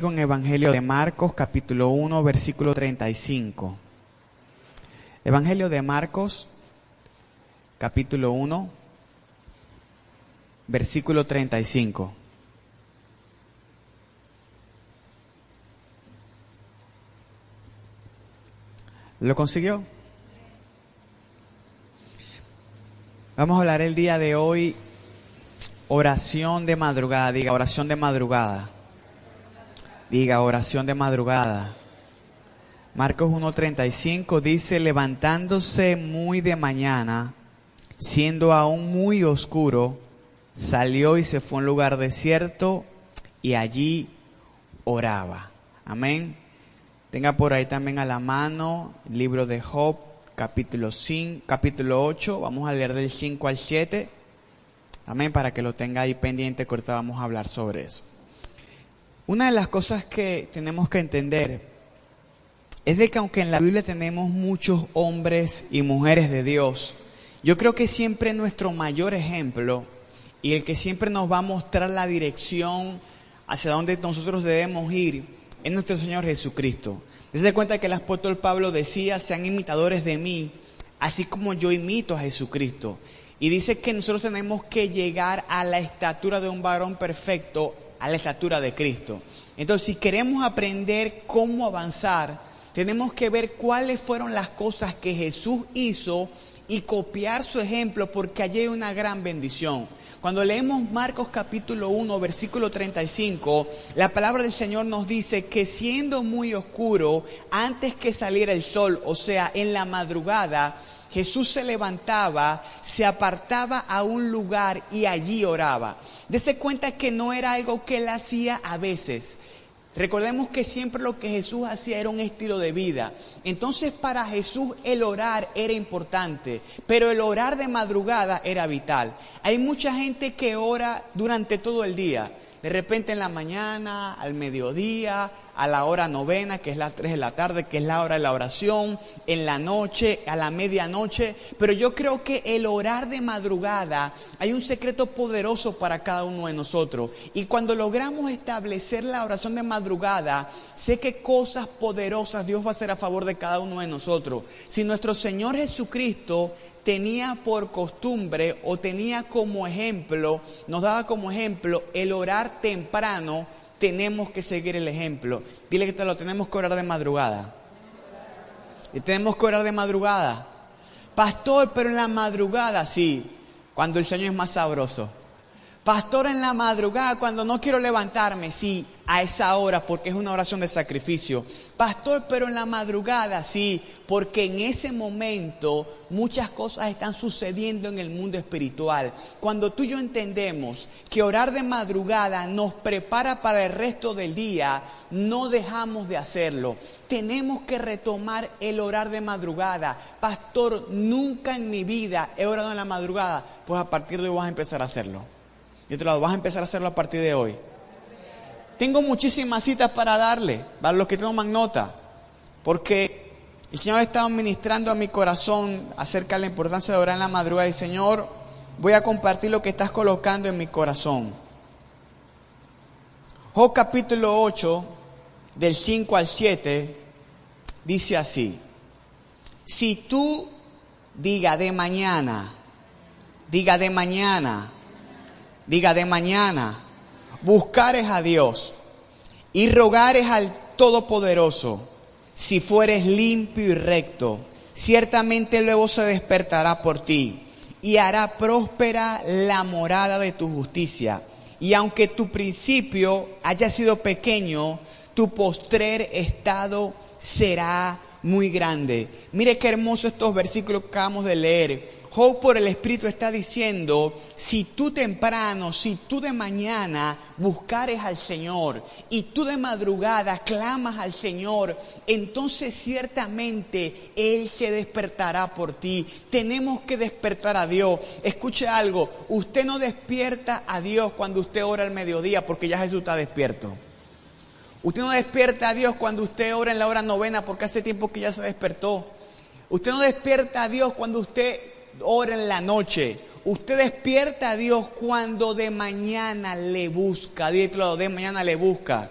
con Evangelio de Marcos, capítulo 1, versículo 35. Evangelio de Marcos, capítulo 1, versículo 35. ¿Lo consiguió? Vamos a hablar el día de hoy oración de madrugada, diga oración de madrugada. Diga oración de madrugada. Marcos 1.35 dice, levantándose muy de mañana, siendo aún muy oscuro, salió y se fue a un lugar desierto y allí oraba. Amén. Tenga por ahí también a la mano el libro de Job, capítulo 5, capítulo 8. Vamos a leer del 5 al 7. Amén, para que lo tenga ahí pendiente, ahorita vamos a hablar sobre eso. Una de las cosas que tenemos que entender es de que aunque en la Biblia tenemos muchos hombres y mujeres de Dios, yo creo que siempre nuestro mayor ejemplo y el que siempre nos va a mostrar la dirección hacia donde nosotros debemos ir es nuestro Señor Jesucristo. Desde cuenta que el apóstol Pablo decía, sean imitadores de mí, así como yo imito a Jesucristo. Y dice que nosotros tenemos que llegar a la estatura de un varón perfecto a la estatura de Cristo. Entonces, si queremos aprender cómo avanzar, tenemos que ver cuáles fueron las cosas que Jesús hizo y copiar su ejemplo porque allí hay una gran bendición. Cuando leemos Marcos capítulo 1, versículo 35, la palabra del Señor nos dice que siendo muy oscuro, antes que saliera el sol, o sea, en la madrugada, Jesús se levantaba, se apartaba a un lugar y allí oraba. Dese cuenta que no era algo que él hacía a veces. Recordemos que siempre lo que Jesús hacía era un estilo de vida. Entonces para Jesús el orar era importante, pero el orar de madrugada era vital. Hay mucha gente que ora durante todo el día. De repente en la mañana, al mediodía, a la hora novena, que es las 3 de la tarde, que es la hora de la oración, en la noche, a la medianoche. Pero yo creo que el orar de madrugada, hay un secreto poderoso para cada uno de nosotros. Y cuando logramos establecer la oración de madrugada, sé que cosas poderosas Dios va a hacer a favor de cada uno de nosotros. Si nuestro Señor Jesucristo tenía por costumbre o tenía como ejemplo, nos daba como ejemplo el orar temprano, tenemos que seguir el ejemplo. Dile que te lo tenemos que orar de madrugada. Y tenemos que orar de madrugada. Pastor, pero en la madrugada, sí, cuando el sueño es más sabroso. Pastor, en la madrugada, cuando no quiero levantarme, sí, a esa hora, porque es una oración de sacrificio. Pastor, pero en la madrugada, sí, porque en ese momento muchas cosas están sucediendo en el mundo espiritual. Cuando tú y yo entendemos que orar de madrugada nos prepara para el resto del día, no dejamos de hacerlo. Tenemos que retomar el orar de madrugada. Pastor, nunca en mi vida he orado en la madrugada. Pues a partir de hoy vas a empezar a hacerlo. Y otro lado, vas a empezar a hacerlo a partir de hoy. Tengo muchísimas citas para darle, para los que toman nota, porque el Señor estado ministrando a mi corazón acerca de la importancia de orar en la madrugada. Y Señor, voy a compartir lo que estás colocando en mi corazón. Job capítulo 8, del 5 al 7, dice así, si tú diga de mañana, diga de mañana, diga de mañana, buscares a Dios y rogares al Todopoderoso, si fueres limpio y recto, ciertamente luego se despertará por ti y hará próspera la morada de tu justicia. Y aunque tu principio haya sido pequeño, tu postrer estado será muy grande. Mire qué hermoso estos versículos que acabamos de leer. Job por el Espíritu está diciendo, si tú temprano, si tú de mañana buscares al Señor y tú de madrugada clamas al Señor, entonces ciertamente Él se despertará por ti. Tenemos que despertar a Dios. Escuche algo, usted no despierta a Dios cuando usted ora al mediodía porque ya Jesús está despierto. Usted no despierta a Dios cuando usted ora en la hora novena porque hace tiempo que ya se despertó. Usted no despierta a Dios cuando usted ora en la noche. Usted despierta a Dios cuando de mañana le busca. Dile de mañana le busca.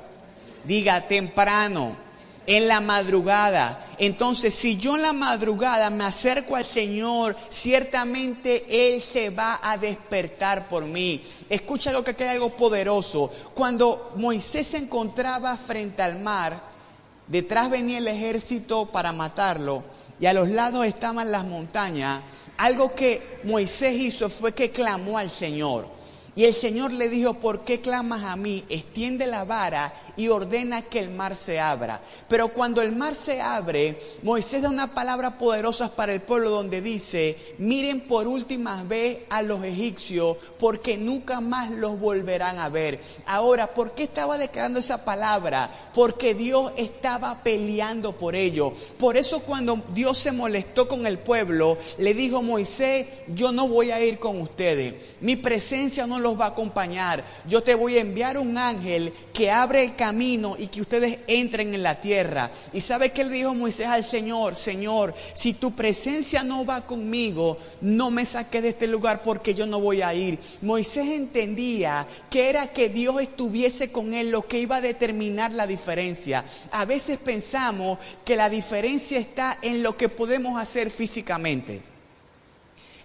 Diga temprano, en la madrugada. Entonces, si yo en la madrugada me acerco al Señor, ciertamente Él se va a despertar por mí. Escucha lo que queda algo poderoso. Cuando Moisés se encontraba frente al mar, detrás venía el ejército para matarlo y a los lados estaban las montañas. Algo que Moisés hizo fue que clamó al Señor. Y el Señor le dijo, ¿por qué clamas a mí? Extiende la vara y ordena que el mar se abra. Pero cuando el mar se abre, Moisés da una palabra poderosa para el pueblo donde dice, miren por última vez a los egipcios porque nunca más los volverán a ver. Ahora, ¿por qué estaba declarando esa palabra? Porque Dios estaba peleando por ello. Por eso cuando Dios se molestó con el pueblo, le dijo, Moisés, yo no voy a ir con ustedes. Mi presencia no lo va a acompañar. Yo te voy a enviar un ángel que abre el camino y que ustedes entren en la tierra. Y sabe que le dijo Moisés al Señor, Señor, si tu presencia no va conmigo, no me saques de este lugar porque yo no voy a ir. Moisés entendía que era que Dios estuviese con él lo que iba a determinar la diferencia. A veces pensamos que la diferencia está en lo que podemos hacer físicamente,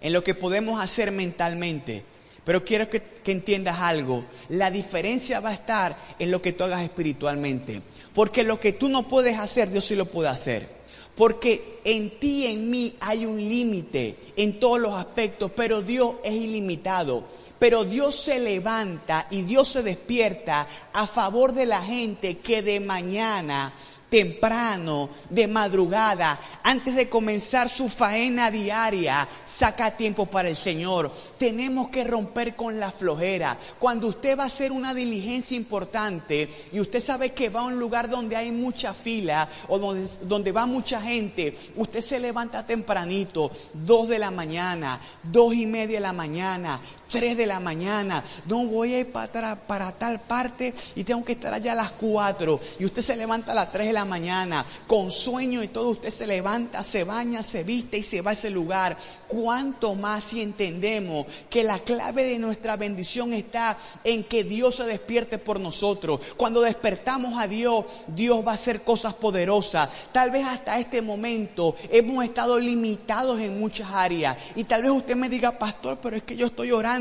en lo que podemos hacer mentalmente. Pero quiero que, entiendas algo. La diferencia va a estar en lo que tú hagas espiritualmente. Porque lo que tú no puedes hacer, Dios sí lo puede hacer. Porque en ti y en mí hay un límite en todos los aspectos, pero Dios es ilimitado. Pero Dios se levanta y Dios se despierta a favor de la gente que de mañana temprano, de madrugada, antes de comenzar su faena diaria, saca tiempo para el Señor. Tenemos que romper con la flojera. Cuando usted va a hacer una diligencia importante y usted sabe que va a un lugar donde hay mucha fila o donde, donde va mucha gente, usted se levanta tempranito, dos de la mañana, dos y media de la mañana, 3 de la mañana, no voy a ir para, para tal parte y tengo que estar allá a las 4. Y usted se levanta a las 3 de la mañana con sueño y todo, usted se levanta, se baña, se viste y se va a ese lugar. Cuánto más si entendemos que la clave de nuestra bendición está en que Dios se despierte por nosotros. Cuando despertamos a Dios, Dios va a hacer cosas poderosas. Tal vez hasta este momento hemos estado limitados en muchas áreas. Y tal vez usted me diga, pastor, pero es que yo estoy orando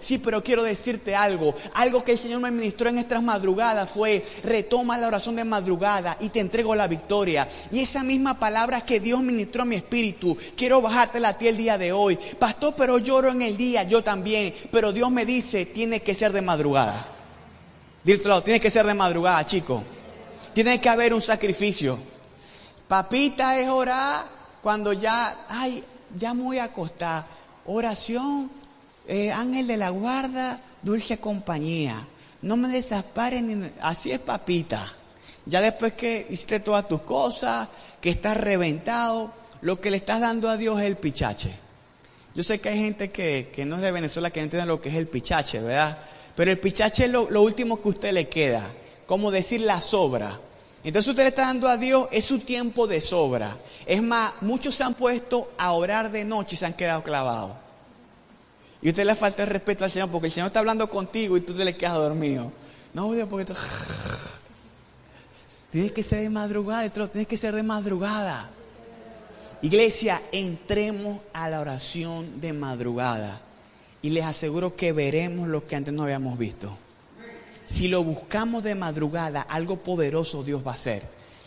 Sí, pero quiero decirte algo. Algo que el Señor me ministró en estas madrugadas fue, retoma la oración de madrugada y te entrego la victoria. Y esa misma palabra que Dios ministró a mi espíritu, quiero bajártela a ti el día de hoy. Pastor, pero lloro en el día, yo también. Pero Dios me dice, tiene que ser de madrugada. Dírtelo, tiene que ser de madrugada, chico. Tiene que haber un sacrificio. Papita es orar cuando ya, ay, ya me voy a acostar. Oración eh, ángel de la guarda, dulce compañía. No me desasparen, ni... así es papita. Ya después que hiciste todas tus cosas, que estás reventado, lo que le estás dando a Dios es el pichache. Yo sé que hay gente que, no es de Venezuela que entiende lo que es el pichache, ¿verdad? Pero el pichache es lo, último que usted le queda, como decir la sobra. Entonces usted le está dando a Dios, es su tiempo de sobra. Es más, muchos se han puesto a orar de noche y se han quedado clavados. Y usted le falta el respeto al Señor porque el Señor está hablando contigo y tú te le quedas dormido. No, porque tú... Tienes que ser de madrugada, tienes que ser de madrugada. Iglesia, entremos a la oración de madrugada y les aseguro que veremos lo que antes no habíamos visto. Si lo buscamos de madrugada, algo poderoso Dios va a hacer.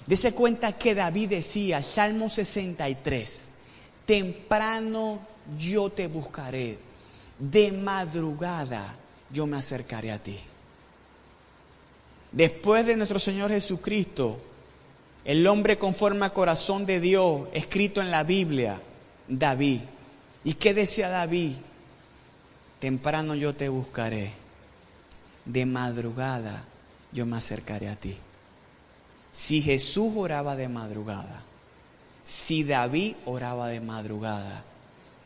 Dese cuenta que David decía, Salmo 63, temprano yo te buscaré, de madrugada yo me acercaré a ti. Después de nuestro Señor Jesucristo, el hombre conforme al corazón de Dios, escrito en la Biblia, David. ¿Y qué decía David? Temprano yo te buscaré, de madrugada yo me acercaré a ti. Si Jesús oraba de madrugada, si David oraba de madrugada,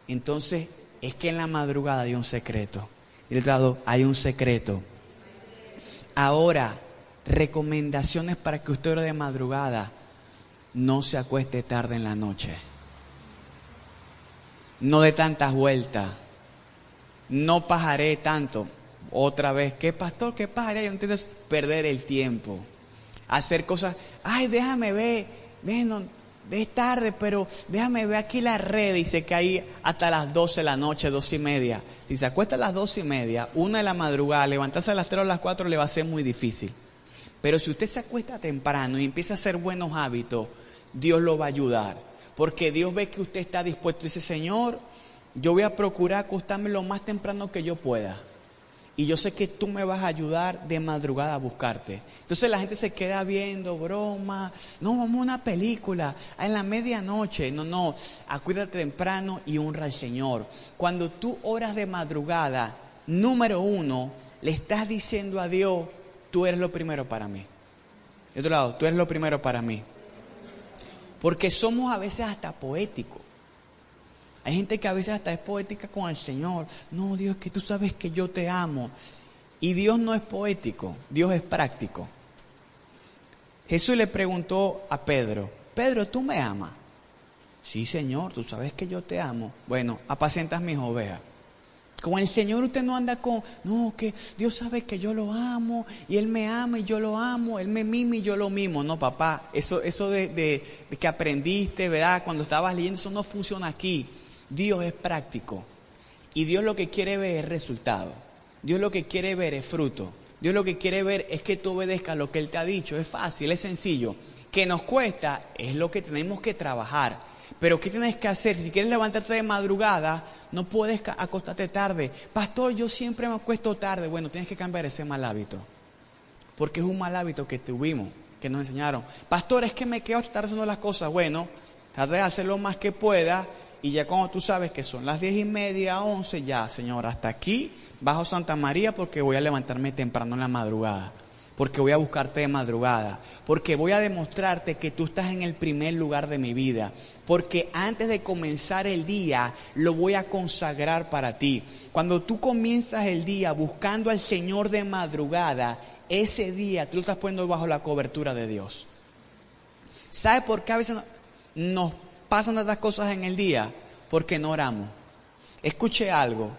entonces es que en la madrugada hay un secreto. Y el hay un secreto. Ahora, recomendaciones para que usted de madrugada. No se acueste tarde en la noche. No de tantas vueltas. No pajaré tanto. Otra vez, ¿qué pastor? ¿Qué pajaré? Yo perder el tiempo. hacer cosas, ay, déjame ver, ven, es tarde, pero déjame ver aquí la red, dice que ahí hasta las 12 de la noche, 12 y media. Si se acuesta a las 12 y media, una de la madrugada, levantarse a las 3 o las 4 le va a ser muy difícil. Pero si usted se acuesta temprano y empieza a hacer buenos hábitos, Dios lo va a ayudar. Porque Dios ve que usted está dispuesto y dice, Señor, yo voy a procurar acostarme lo más temprano que yo pueda. Y yo sé que tú me vas a ayudar de madrugada a buscarte. Entonces la gente se queda viendo broma. No, vamos a una película en la medianoche. No, no. Acuérdate temprano y honra al Señor. Cuando tú oras de madrugada, número uno, le estás diciendo a Dios, tú eres lo primero para mí. De otro lado, tú eres lo primero para mí. Porque somos a veces hasta poéticos. Hay gente que a veces hasta es poética con el Señor. No, Dios, que tú sabes que yo te amo. Y Dios no es poético, Dios es práctico. Jesús le preguntó a Pedro, Pedro, ¿tú me amas? Sí, Señor, tú sabes que yo te amo. Bueno, apacientas mis ovejas. Con el Señor usted no anda con, no, que Dios sabe que yo lo amo y Él me ama y yo lo amo, Él me mima y yo lo mimo. No, papá, eso, eso de, de que aprendiste, ¿verdad? Cuando estabas leyendo, eso no funciona aquí. Dios es práctico y Dios lo que quiere ver es resultado. Dios lo que quiere ver es fruto. Dios lo que quiere ver es que tú obedezcas lo que Él te ha dicho. Es fácil, es sencillo. Que nos cuesta es lo que tenemos que trabajar. Pero ¿qué tienes que hacer? Si quieres levantarte de madrugada, no puedes acostarte tarde. Pastor, yo siempre me acuesto tarde. Bueno, tienes que cambiar ese mal hábito. Porque es un mal hábito que tuvimos, que nos enseñaron. Pastor, es que me quedo tarde haciendo las cosas. Bueno, trata de hacer lo más que pueda y ya cuando tú sabes que son las diez y media, once, ya, Señor, hasta aquí bajo Santa María porque voy a levantarme temprano en la madrugada. Porque voy a buscarte de madrugada. Porque voy a demostrarte que tú estás en el primer lugar de mi vida. Porque antes de comenzar el día, lo voy a consagrar para ti. Cuando tú comienzas el día buscando al Señor de madrugada, ese día tú lo estás poniendo bajo la cobertura de Dios. ¿Sabe por qué a veces nos pasan tantas cosas en el día? Porque no oramos. Escuche algo.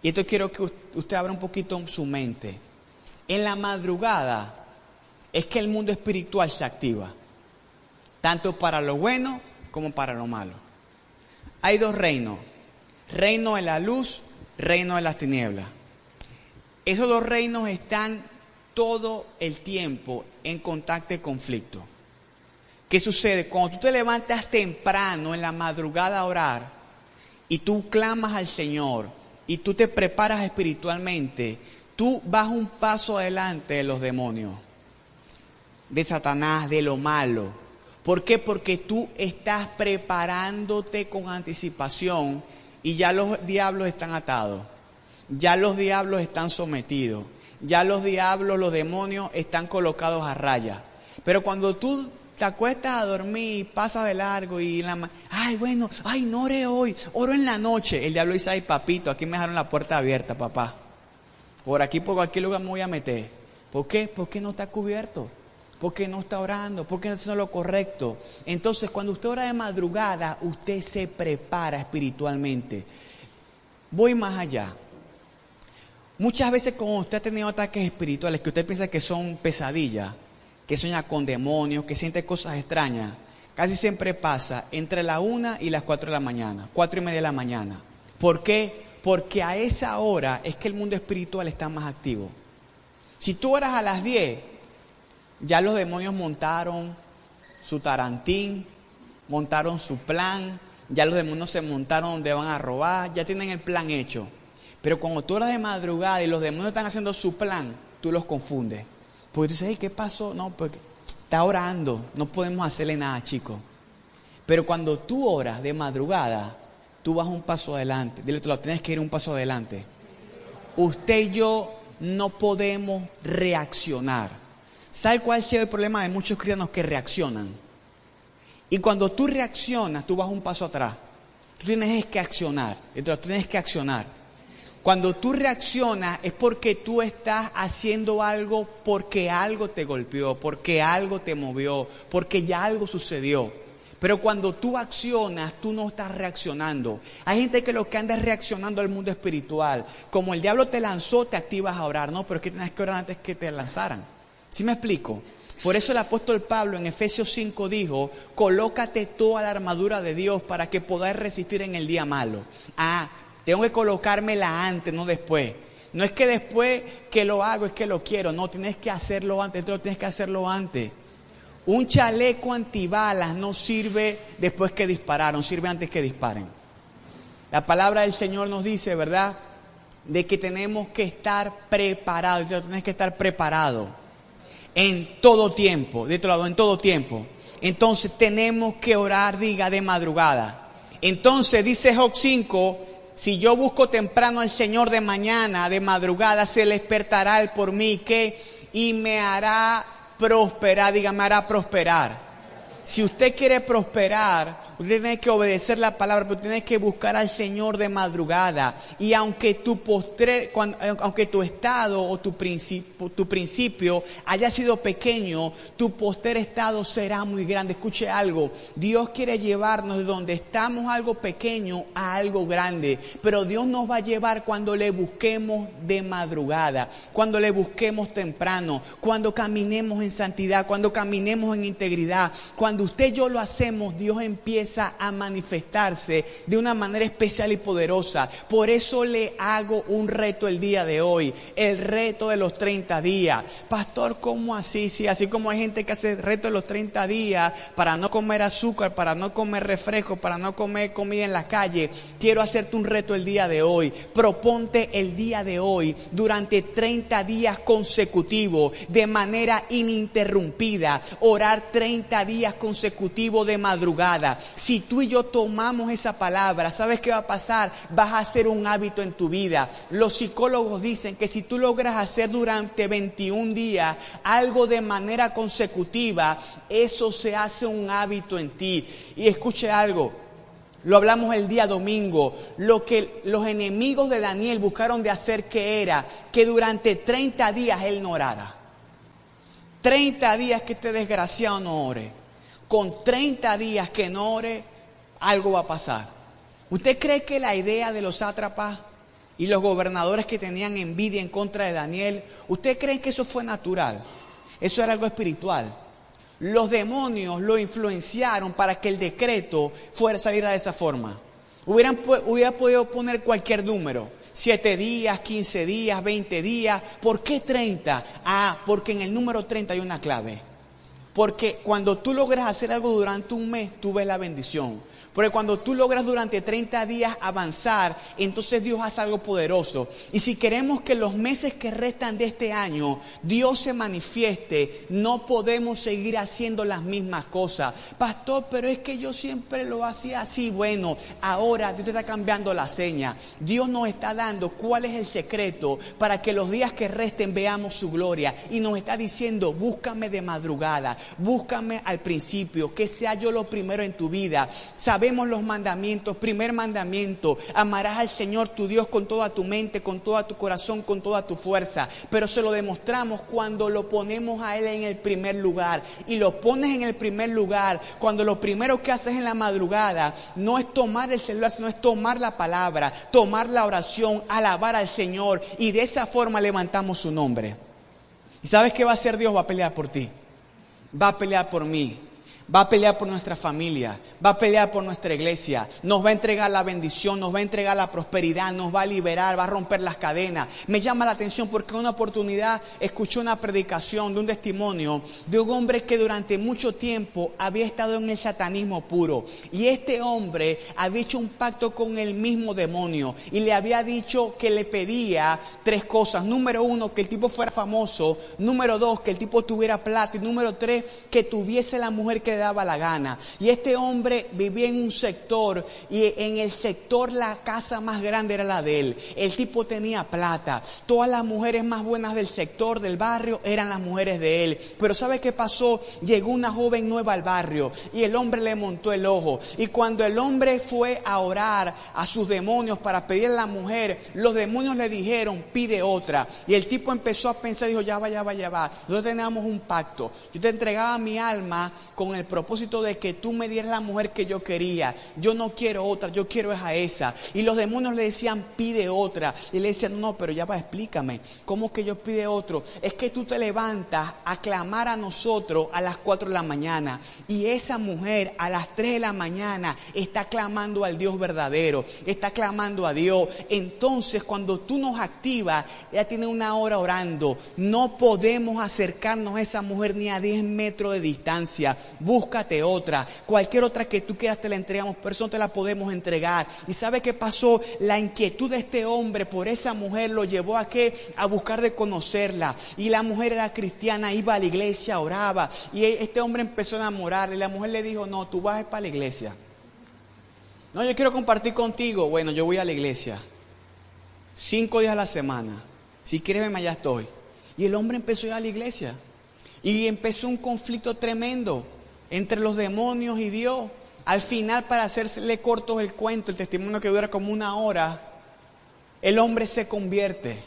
Y esto quiero que usted abra un poquito su mente. En la madrugada es que el mundo espiritual se activa. Tanto para lo bueno como para lo malo. Hay dos reinos. Reino de la luz, reino de las tinieblas. Esos dos reinos están todo el tiempo en contacto y conflicto. ¿Qué sucede? Cuando tú te levantas temprano en la madrugada a orar y tú clamas al Señor y tú te preparas espiritualmente, tú vas un paso adelante de los demonios, de Satanás, de lo malo. ¿Por qué? Porque tú estás preparándote con anticipación y ya los diablos están atados, ya los diablos están sometidos, ya los diablos, los demonios están colocados a raya. Pero cuando tú te acuestas a dormir, pasa de largo y la ay bueno, ay no oré hoy, oro en la noche. El diablo dice, ay papito, aquí me dejaron la puerta abierta, papá. Por aquí, por cualquier lugar me voy a meter. ¿Por qué? Porque no está cubierto. Porque no está orando, porque no está lo correcto. Entonces, cuando usted ora de madrugada, usted se prepara espiritualmente. Voy más allá. Muchas veces cuando usted ha tenido ataques espirituales que usted piensa que son pesadillas, que sueña con demonios, que siente cosas extrañas, casi siempre pasa entre la una y las cuatro de la mañana, cuatro y media de la mañana. ¿Por qué? Porque a esa hora es que el mundo espiritual está más activo. Si tú oras a las diez, ya los demonios montaron su tarantín, montaron su plan, ya los demonios se montaron donde van a robar, ya tienen el plan hecho. Pero cuando tú oras de madrugada y los demonios están haciendo su plan, tú los confundes. Porque tú dices, ¿qué pasó? No, porque está orando, no podemos hacerle nada, chicos. Pero cuando tú oras de madrugada, tú vas un paso adelante. Dile, tú lo tienes que ir un paso adelante. Usted y yo no podemos reaccionar. ¿Sabe cuál es el problema de muchos cristianos que reaccionan? Y cuando tú reaccionas, tú vas un paso atrás. Tú tienes que accionar. Tú tienes que accionar. Cuando tú reaccionas es porque tú estás haciendo algo porque algo te golpeó, porque algo te movió, porque ya algo sucedió. Pero cuando tú accionas, tú no estás reaccionando. Hay gente que lo que anda es reaccionando al mundo espiritual. Como el diablo te lanzó, te activas a orar. No, pero es que tienes que orar antes que te lanzaran. ¿Sí me explico? Por eso el apóstol Pablo en Efesios 5 dijo, colócate toda la armadura de Dios para que podáis resistir en el día malo. Ah, tengo que colocármela antes, no después. No es que después que lo hago es que lo quiero, no, tienes que hacerlo antes, tú tienes que hacerlo antes. Un chaleco antibalas no sirve después que dispararon, sirve antes que disparen. La palabra del Señor nos dice, ¿verdad? De que tenemos que estar preparados, tienes que estar preparado en todo tiempo, de otro lado, en todo tiempo. Entonces tenemos que orar, diga, de madrugada. Entonces dice Job 5, si yo busco temprano al Señor de mañana, de madrugada, se le despertará por mí, que y me hará prosperar, diga, me hará prosperar. Si usted quiere prosperar, Usted tiene que obedecer la palabra, pero tiene que buscar al Señor de madrugada. Y aunque tu postre, aunque tu estado o tu principio, tu principio haya sido pequeño, tu postre estado será muy grande. Escuche algo. Dios quiere llevarnos de donde estamos algo pequeño a algo grande. Pero Dios nos va a llevar cuando le busquemos de madrugada, cuando le busquemos temprano, cuando caminemos en santidad, cuando caminemos en integridad. Cuando usted y yo lo hacemos, Dios empieza a manifestarse de una manera especial y poderosa. Por eso le hago un reto el día de hoy, el reto de los 30 días. Pastor, ¿cómo así? Sí, así como hay gente que hace el reto de los 30 días para no comer azúcar, para no comer refresco, para no comer comida en la calle, quiero hacerte un reto el día de hoy. Proponte el día de hoy durante 30 días consecutivos, de manera ininterrumpida, orar 30 días consecutivos de madrugada. Si tú y yo tomamos esa palabra, ¿sabes qué va a pasar? Vas a hacer un hábito en tu vida. Los psicólogos dicen que si tú logras hacer durante 21 días algo de manera consecutiva, eso se hace un hábito en ti. Y escuche algo, lo hablamos el día domingo. Lo que los enemigos de Daniel buscaron de hacer que era que durante 30 días él no orara. 30 días que este desgraciado no ore con 30 días que no ore, algo va a pasar. ¿Usted cree que la idea de los sátrapas y los gobernadores que tenían envidia en contra de Daniel, ¿usted cree que eso fue natural? Eso era algo espiritual. Los demonios lo influenciaron para que el decreto fuera saliera de esa forma. Hubieran, hubiera podido poner cualquier número. Siete días, quince días, veinte días. ¿Por qué treinta? Ah, porque en el número treinta hay una clave. Porque cuando tú logras hacer algo durante un mes, tú ves la bendición. Porque cuando tú logras durante 30 días avanzar, entonces Dios hace algo poderoso. Y si queremos que los meses que restan de este año Dios se manifieste, no podemos seguir haciendo las mismas cosas. Pastor, pero es que yo siempre lo hacía así. Bueno, ahora Dios te está cambiando la seña. Dios nos está dando cuál es el secreto para que los días que resten veamos su gloria. Y nos está diciendo, búscame de madrugada, búscame al principio, que sea yo lo primero en tu vida vemos los mandamientos. Primer mandamiento, amarás al Señor tu Dios con toda tu mente, con toda tu corazón, con toda tu fuerza. Pero se lo demostramos cuando lo ponemos a Él en el primer lugar. Y lo pones en el primer lugar cuando lo primero que haces en la madrugada no es tomar el celular, sino es tomar la palabra, tomar la oración, alabar al Señor. Y de esa forma levantamos su nombre. ¿Y sabes qué va a hacer Dios? Va a pelear por ti. Va a pelear por mí va a pelear por nuestra familia, va a pelear por nuestra iglesia, nos va a entregar la bendición, nos va a entregar la prosperidad, nos va a liberar, va a romper las cadenas. Me llama la atención porque una oportunidad escuché una predicación de un testimonio de un hombre que durante mucho tiempo había estado en el satanismo puro y este hombre había hecho un pacto con el mismo demonio y le había dicho que le pedía tres cosas. Número uno, que el tipo fuera famoso. Número dos, que el tipo tuviera plata. Y número tres, que tuviese la mujer que daba la gana. Y este hombre vivía en un sector y en el sector la casa más grande era la de él. El tipo tenía plata. Todas las mujeres más buenas del sector, del barrio, eran las mujeres de él. Pero ¿sabe qué pasó? Llegó una joven nueva al barrio y el hombre le montó el ojo. Y cuando el hombre fue a orar a sus demonios para pedir a la mujer, los demonios le dijeron, pide otra. Y el tipo empezó a pensar, dijo, ya va, ya va, ya va. Nosotros teníamos un pacto. Yo te entregaba mi alma con el el propósito de que tú me dieras la mujer que yo quería. Yo no quiero otra, yo quiero a esa. Y los demonios le decían, pide otra. Y le decían, no, pero ya va, explícame, ¿cómo que yo pide otro? Es que tú te levantas a clamar a nosotros a las 4 de la mañana. Y esa mujer a las 3 de la mañana está clamando al Dios verdadero, está clamando a Dios. Entonces, cuando tú nos activas, ella tiene una hora orando. No podemos acercarnos a esa mujer ni a 10 metros de distancia. Búscate otra. Cualquier otra que tú quieras te la entregamos, pero eso no te la podemos entregar. ¿Y sabe qué pasó? La inquietud de este hombre por esa mujer lo llevó a qué? A buscar de conocerla. Y la mujer era cristiana, iba a la iglesia, oraba. Y este hombre empezó a enamorarle. La mujer le dijo, no, tú vas para la iglesia. No, yo quiero compartir contigo. Bueno, yo voy a la iglesia. Cinco días a la semana. Si quieres verme, allá estoy. Y el hombre empezó a ir a la iglesia. Y empezó un conflicto tremendo entre los demonios y Dios. Al final, para hacerle corto el cuento, el testimonio que dura como una hora, el hombre se convierte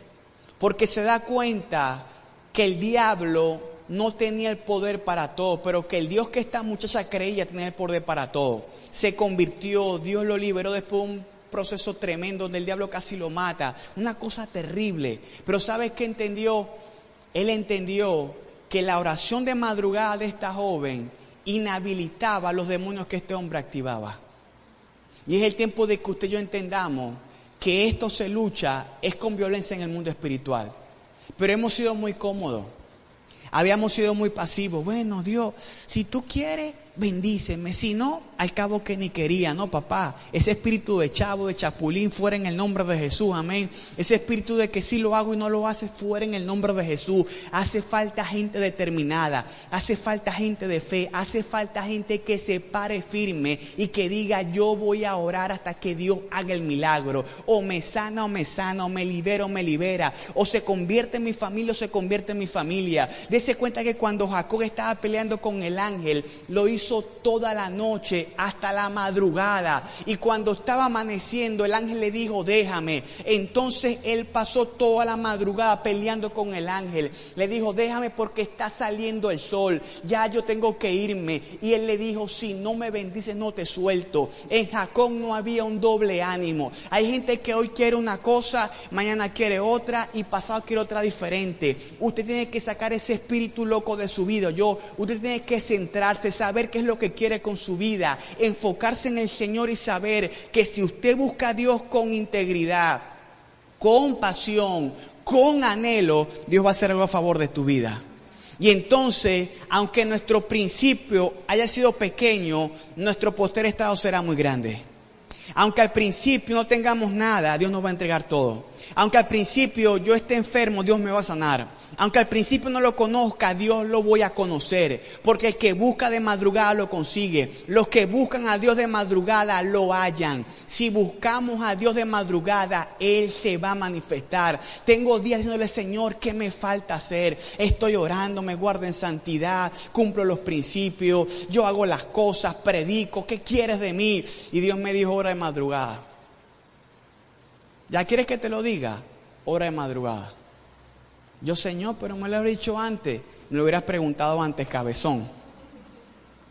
porque se da cuenta que el diablo no tenía el poder para todo, pero que el Dios que esta muchacha creía tenía el poder para todo. Se convirtió, Dios lo liberó después de un proceso tremendo donde el diablo casi lo mata, una cosa terrible. Pero ¿sabes qué entendió? Él entendió que la oración de madrugada de esta joven inhabilitaba los demonios que este hombre activaba. Y es el tiempo de que usted y yo entendamos que esto se lucha es con violencia en el mundo espiritual. Pero hemos sido muy cómodos. Habíamos sido muy pasivos. Bueno, Dios, si tú quieres, bendíceme. Si no, al cabo que ni quería, no, papá. Ese espíritu de chavo, de chapulín, fuera en el nombre de Jesús, amén. Ese espíritu de que sí lo hago y no lo hace, fuera en el nombre de Jesús. Hace falta gente determinada, hace falta gente de fe, hace falta gente que se pare firme y que diga, yo voy a orar hasta que Dios haga el milagro. O me sana o me sana, o me libera o me libera. O se convierte en mi familia o se convierte en mi familia. Dese cuenta que cuando Jacob estaba peleando con el ángel, lo hizo toda la noche hasta la madrugada. Y cuando estaba amaneciendo, el ángel le dijo, déjame. Entonces él pasó toda la madrugada peleando con el ángel. Le dijo, déjame porque está saliendo el sol. Ya yo tengo que irme. Y él le dijo, si no me bendices, no te suelto. En Jacob no había un doble ánimo. Hay gente que hoy quiere una cosa, mañana quiere otra y pasado quiere otra diferente. Usted tiene que sacar ese espíritu loco de su vida. Yo, usted tiene que centrarse, saber qué es lo que quiere con su vida, enfocarse en el Señor y saber que si usted busca a Dios con integridad, con pasión, con anhelo, Dios va a hacer algo a favor de tu vida. Y entonces, aunque nuestro principio haya sido pequeño, nuestro posterior estado será muy grande. Aunque al principio no tengamos nada, Dios nos va a entregar todo. Aunque al principio yo esté enfermo, Dios me va a sanar. Aunque al principio no lo conozca, Dios lo voy a conocer. Porque el que busca de madrugada lo consigue. Los que buscan a Dios de madrugada lo hallan. Si buscamos a Dios de madrugada, Él se va a manifestar. Tengo días diciéndole, Señor, ¿qué me falta hacer? Estoy orando, me guardo en santidad, cumplo los principios, yo hago las cosas, predico, ¿qué quieres de mí? Y Dios me dijo hora de madrugada. ¿Ya quieres que te lo diga? Hora de madrugada. Yo, Señor, pero me lo he dicho antes. Me lo hubieras preguntado antes, cabezón.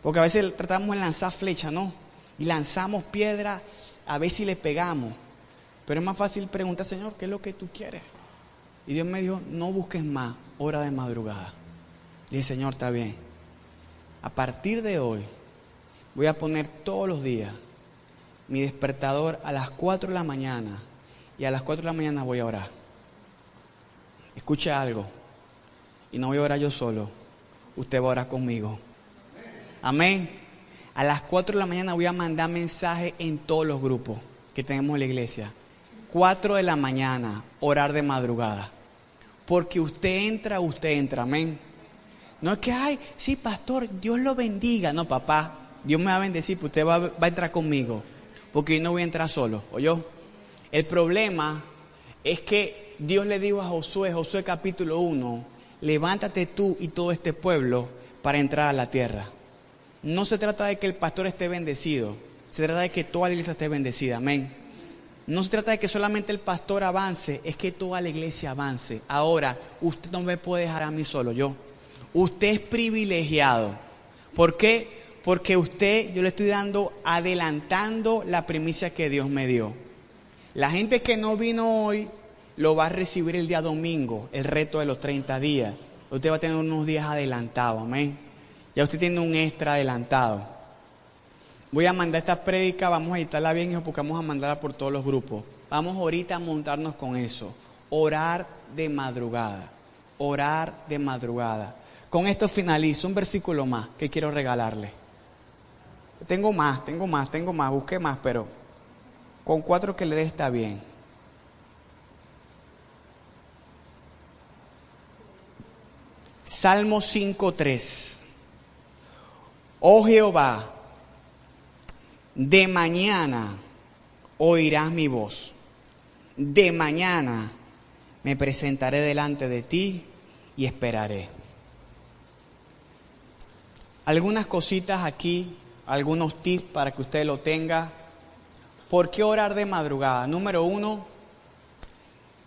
Porque a veces tratamos de lanzar flecha, ¿no? Y lanzamos piedra a ver si le pegamos. Pero es más fácil preguntar, Señor, ¿qué es lo que tú quieres? Y Dios me dijo, no busques más hora de madrugada. Y dije, Señor, está bien. A partir de hoy voy a poner todos los días mi despertador a las 4 de la mañana. Y a las 4 de la mañana voy a orar. Escuche algo. Y no voy a orar yo solo. Usted va a orar conmigo. Amén. A las 4 de la mañana voy a mandar mensaje en todos los grupos que tenemos en la iglesia. 4 de la mañana, orar de madrugada. Porque usted entra, usted entra. Amén. No es que, ay, sí, pastor, Dios lo bendiga. No, papá, Dios me va a bendecir, pero usted va, va a entrar conmigo. Porque yo no voy a entrar solo. ¿Oyó? El problema es que Dios le dijo a Josué, Josué capítulo 1, levántate tú y todo este pueblo para entrar a la tierra. No se trata de que el pastor esté bendecido, se trata de que toda la iglesia esté bendecida, amén. No se trata de que solamente el pastor avance, es que toda la iglesia avance. Ahora, usted no me puede dejar a mí solo, yo. Usted es privilegiado. ¿Por qué? Porque usted, yo le estoy dando, adelantando la primicia que Dios me dio. La gente que no vino hoy lo va a recibir el día domingo, el reto de los 30 días. Usted va a tener unos días adelantados, amén. Ya usted tiene un extra adelantado. Voy a mandar esta prédica, vamos a editarla bien, porque vamos a mandarla por todos los grupos. Vamos ahorita a montarnos con eso. Orar de madrugada. Orar de madrugada. Con esto finalizo un versículo más que quiero regalarle. Tengo más, tengo más, tengo más, busqué más, pero con cuatro que le dé está bien. Salmo 5.3. Oh Jehová, de mañana oirás mi voz. De mañana me presentaré delante de ti y esperaré. Algunas cositas aquí, algunos tips para que usted lo tenga. ¿Por qué orar de madrugada? Número uno,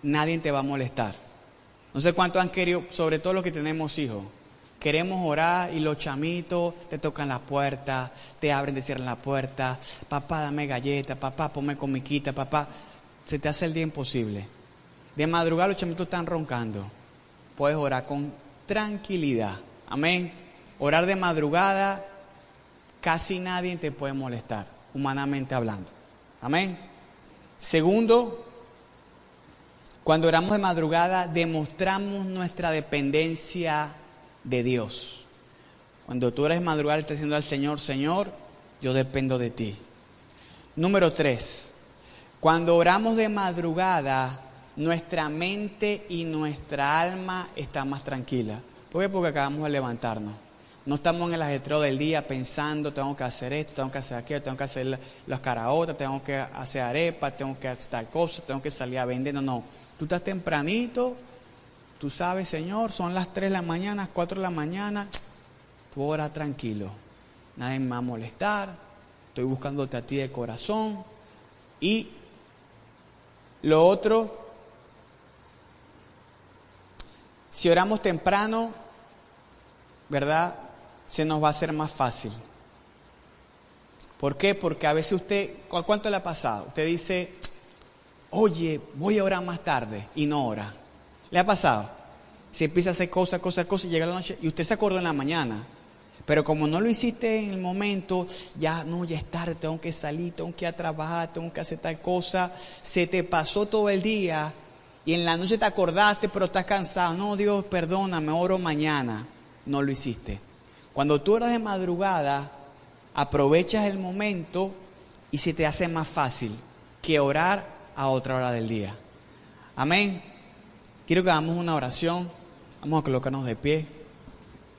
nadie te va a molestar. No sé cuántos han querido, sobre todo los que tenemos hijos. Queremos orar y los chamitos te tocan la puerta, te abren, te cierran la puerta. Papá, dame galleta, papá, ponme comiquita, papá. Se te hace el día imposible. De madrugada los chamitos están roncando. Puedes orar con tranquilidad. Amén. Orar de madrugada, casi nadie te puede molestar, humanamente hablando. Amén. Segundo, cuando oramos de madrugada, demostramos nuestra dependencia de Dios. Cuando tú eres madrugada, estás diciendo al Señor, Señor, yo dependo de ti. Número tres, cuando oramos de madrugada, nuestra mente y nuestra alma están más tranquilas. ¿Por qué? Porque acabamos de levantarnos. No estamos en el ajetreo del día pensando, tengo que hacer esto, tengo que hacer aquello, tengo que hacer las caraotas, tengo que hacer arepas, tengo que hacer tal cosa, tengo que salir a vender. No, no. Tú estás tempranito, tú sabes, Señor, son las 3 de la mañana, 4 de la mañana, tú ora tranquilo. Nadie me va a molestar, estoy buscándote a ti de corazón. Y lo otro, si oramos temprano, ¿verdad? Se nos va a hacer más fácil. ¿Por qué? Porque a veces usted, ¿cuánto le ha pasado? Usted dice, oye, voy a orar más tarde y no ora. ¿Le ha pasado? Se empieza a hacer cosas, cosas, cosas y llega la noche y usted se acordó en la mañana. Pero como no lo hiciste en el momento, ya no, ya es tarde, tengo que salir, tengo que ir a trabajar, tengo que hacer tal cosa. Se te pasó todo el día y en la noche te acordaste, pero estás cansado. No, Dios, perdóname, oro mañana. No lo hiciste. Cuando tú oras de madrugada, aprovechas el momento y se te hace más fácil que orar a otra hora del día. Amén. Quiero que hagamos una oración. Vamos a colocarnos de pie.